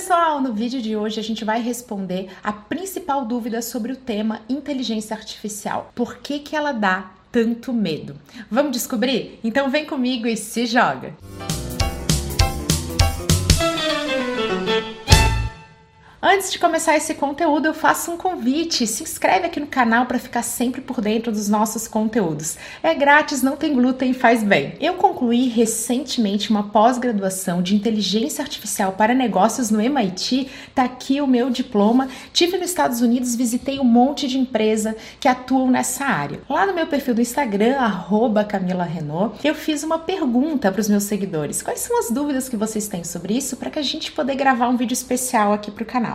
pessoal, no vídeo de hoje a gente vai responder a principal dúvida sobre o tema inteligência artificial. Por que que ela dá tanto medo? Vamos descobrir? Então vem comigo e se joga. Música Antes de começar esse conteúdo, eu faço um convite. Se inscreve aqui no canal para ficar sempre por dentro dos nossos conteúdos. É grátis, não tem glúten faz bem. Eu concluí recentemente uma pós-graduação de inteligência artificial para negócios no MIT. Tá aqui o meu diploma. Tive nos Estados Unidos, visitei um monte de empresa que atuam nessa área. Lá no meu perfil do Instagram, Camila Renault, eu fiz uma pergunta para os meus seguidores. Quais são as dúvidas que vocês têm sobre isso para que a gente poder gravar um vídeo especial aqui para o canal?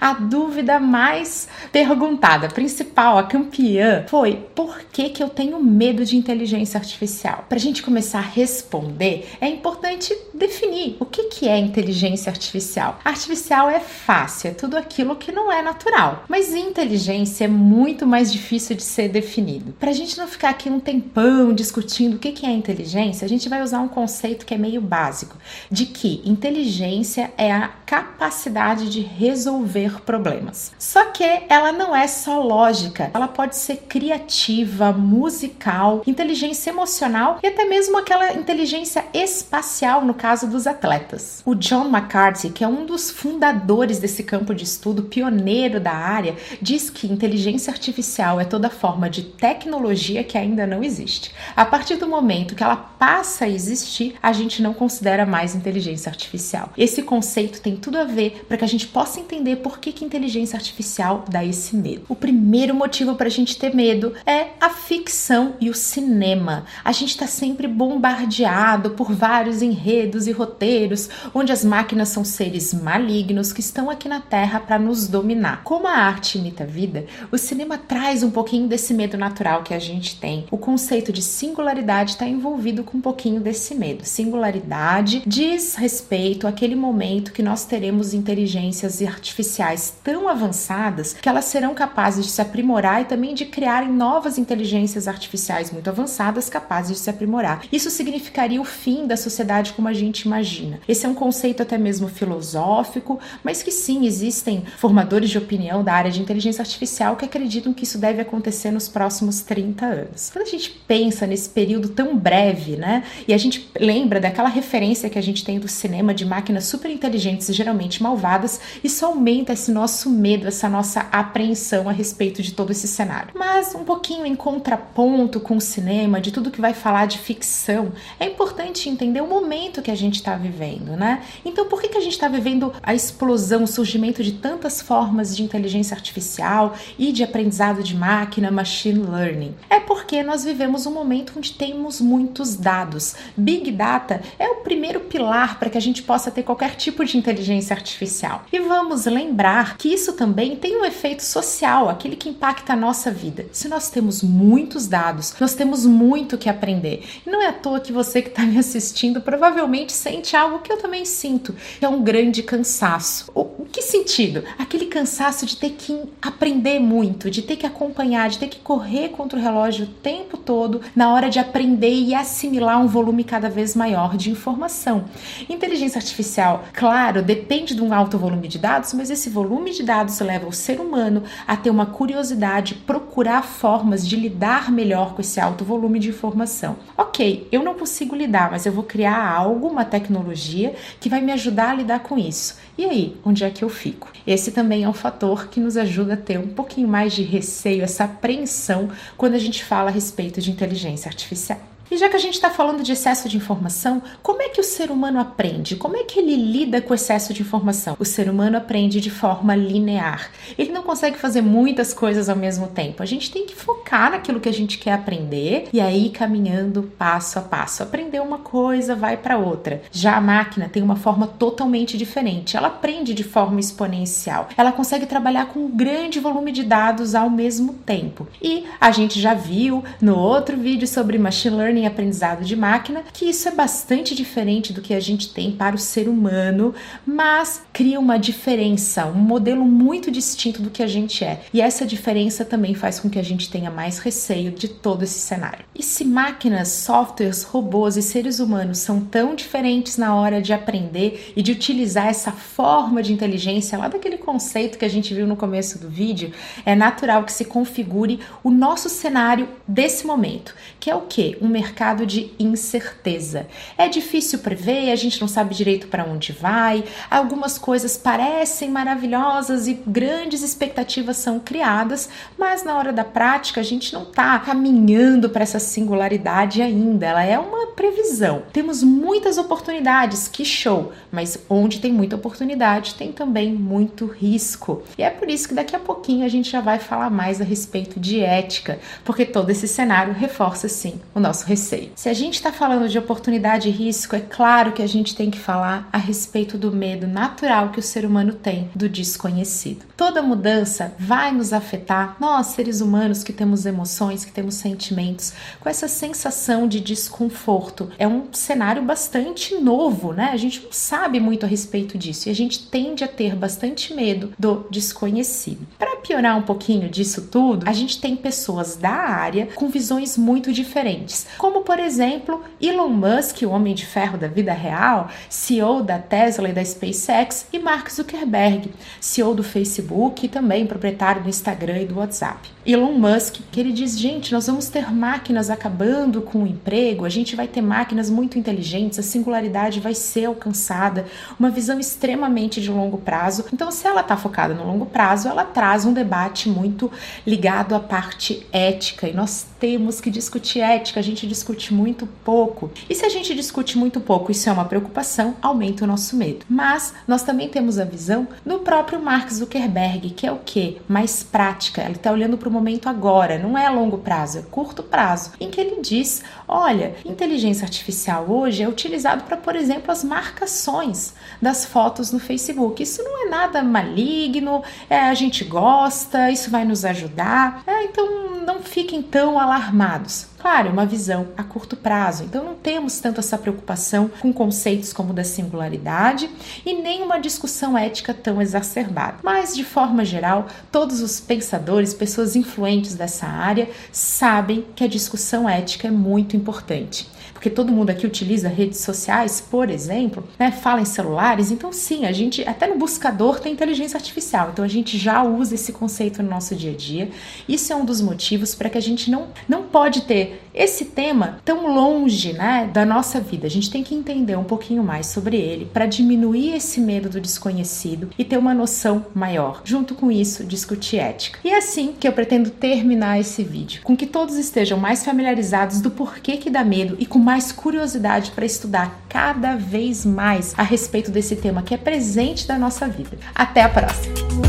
A dúvida mais perguntada, principal, a campeã, foi por que, que eu tenho medo de inteligência artificial? Para a gente começar a responder, é importante definir o que, que é inteligência artificial. Artificial é fácil, é tudo aquilo que não é natural, mas inteligência é muito mais difícil de ser definido. Para a gente não ficar aqui um tempão discutindo o que, que é inteligência, a gente vai usar um conceito que é meio básico, de que inteligência é a capacidade de resolver problemas. Só que ela não é só lógica, ela pode ser criativa, musical, inteligência emocional e até mesmo aquela inteligência espacial no caso dos atletas. O John McCarthy, que é um dos fundadores desse campo de estudo, pioneiro da área, diz que inteligência artificial é toda forma de tecnologia que ainda não existe. A partir do momento que ela passa a existir, a gente não considera mais inteligência artificial. Esse conceito tem tudo a ver para que a gente possa entender por que, que inteligência artificial dá esse medo. O primeiro motivo para a gente ter medo é a ficção e o cinema. A gente está sempre bombardeado por vários enredos e roteiros onde as máquinas são seres malignos que estão aqui na Terra para nos dominar. Como a arte imita a vida, o cinema traz um pouquinho desse medo natural que a gente tem. O conceito de singularidade está envolvido com um pouquinho desse medo. Singularidade diz respeito àquele momento que nós teremos inteligências artificiais tão avançadas que elas serão capazes de se aprimorar e também de criarem novas inteligências artificiais muito avançadas capazes de se aprimorar. Isso significaria o fim da sociedade como a gente imagina. Esse é um conceito até mesmo filosófico, mas que sim, existem formadores de opinião da área de inteligência artificial que acreditam que isso deve acontecer nos próximos 30 anos. Quando a gente pensa nesse período tão breve, né, e a gente lembra daquela referência que a gente tem do cinema de máquinas super inteligentes e geralmente malvadas, isso aumenta esse nosso medo, essa nossa apreensão a respeito de todo esse cenário. Mas um pouquinho em contraponto com o cinema, de tudo que vai falar de ficção, é importante entender o momento que a gente está vivendo, né? Então, por que, que a gente está vivendo a explosão, o surgimento de tantas formas de inteligência artificial e de aprendizado de máquina, machine learning? É porque nós vivemos um momento onde temos muitos dados. Big Data é o primeiro pilar para que a gente possa ter qualquer tipo de inteligência artificial. E vamos lembrar que isso também tem um efeito social, aquele que impacta a nossa vida. Se nós temos muitos dados, nós temos muito que aprender. E não é à toa que você que está me assistindo provavelmente sente algo que eu também sinto, que é um grande cansaço. O que sentido? Aquele cansaço de ter que aprender muito, de ter que acompanhar, de ter que correr contra o relógio tempo todo na hora de aprender e assimilar um volume cada vez maior de informação. Inteligência artificial, claro, depende de um alto volume de dados mas esse volume de dados leva o ser humano a ter uma curiosidade, procurar formas de lidar melhor com esse alto volume de informação. Ok, eu não consigo lidar, mas eu vou criar algo, uma tecnologia que vai me ajudar a lidar com isso. E aí, onde é que eu fico? Esse também é um fator que nos ajuda a ter um pouquinho mais de receio, essa apreensão quando a gente fala a respeito de inteligência artificial. E já que a gente está falando de excesso de informação, como é que o ser humano aprende? Como é que ele lida com o excesso de informação? O ser humano aprende de forma linear. Ele não consegue fazer muitas coisas ao mesmo tempo. A gente tem que focar naquilo que a gente quer aprender e aí caminhando passo a passo. Aprender uma coisa, vai para outra. Já a máquina tem uma forma totalmente diferente. Ela aprende de forma exponencial. Ela consegue trabalhar com um grande volume de dados ao mesmo tempo. E a gente já viu no outro vídeo sobre machine learning em aprendizado de máquina, que isso é bastante diferente do que a gente tem para o ser humano, mas cria uma diferença, um modelo muito distinto do que a gente é. E essa diferença também faz com que a gente tenha mais receio de todo esse cenário. E se máquinas, softwares, robôs e seres humanos são tão diferentes na hora de aprender e de utilizar essa forma de inteligência lá daquele conceito que a gente viu no começo do vídeo, é natural que se configure o nosso cenário desse momento, que é o que? Um de incerteza. É difícil prever, a gente não sabe direito para onde vai, algumas coisas parecem maravilhosas e grandes expectativas são criadas, mas na hora da prática a gente não está caminhando para essa singularidade ainda, ela é uma previsão. Temos muitas oportunidades, que show, mas onde tem muita oportunidade tem também muito risco. E é por isso que daqui a pouquinho a gente já vai falar mais a respeito de ética, porque todo esse cenário reforça sim o nosso receio. Se a gente está falando de oportunidade e risco, é claro que a gente tem que falar a respeito do medo natural que o ser humano tem do desconhecido. Toda mudança vai nos afetar, nós seres humanos que temos emoções, que temos sentimentos, com essa sensação de desconforto. É um cenário bastante novo, né? A gente não sabe muito a respeito disso e a gente tende a ter bastante medo do desconhecido. Para piorar um pouquinho disso tudo, a gente tem pessoas da área com visões muito diferentes, como por exemplo Elon Musk, o homem de ferro da vida real, CEO da Tesla e da SpaceX, e Mark Zuckerberg, CEO do Facebook e também proprietário do Instagram e do WhatsApp. Elon Musk, que ele diz: gente, nós vamos ter máquinas acabando com o emprego, a gente vai ter máquinas muito inteligentes, a singularidade vai ser alcançada, uma visão extremamente de longo prazo. Então, se ela está focada no longo prazo, ela traz um debate muito ligado à parte ética e nós temos que discutir ética, a gente discute muito pouco. E se a gente discute muito pouco, isso é uma preocupação, aumenta o nosso medo. Mas nós também temos a visão do próprio Mark Zuckerberg, que é o que? Mais prática. Ele está olhando para o momento agora, não é a longo prazo, é curto prazo, em que ele diz: olha, inteligência artificial hoje é utilizado para, por exemplo, as marcações das fotos no Facebook. Isso não é nada maligno, é, a gente gosta, isso vai nos ajudar. É, então não fiquem tão alarmados. Claro, é uma visão a curto prazo, então não temos tanto essa preocupação com conceitos como da singularidade e nem uma discussão ética tão exacerbada. Mas, de forma geral, todos os pensadores, pessoas influentes dessa área, sabem que a discussão ética é muito importante porque todo mundo aqui utiliza redes sociais, por exemplo, né, fala em celulares, então sim, a gente até no buscador tem inteligência artificial, então a gente já usa esse conceito no nosso dia a dia. Isso é um dos motivos para que a gente não, não pode ter esse tema tão longe né, da nossa vida. A gente tem que entender um pouquinho mais sobre ele para diminuir esse medo do desconhecido e ter uma noção maior. Junto com isso, discutir ética. E é assim que eu pretendo terminar esse vídeo, com que todos estejam mais familiarizados do porquê que dá medo e com mais mais curiosidade para estudar cada vez mais a respeito desse tema que é presente da nossa vida. Até a próxima!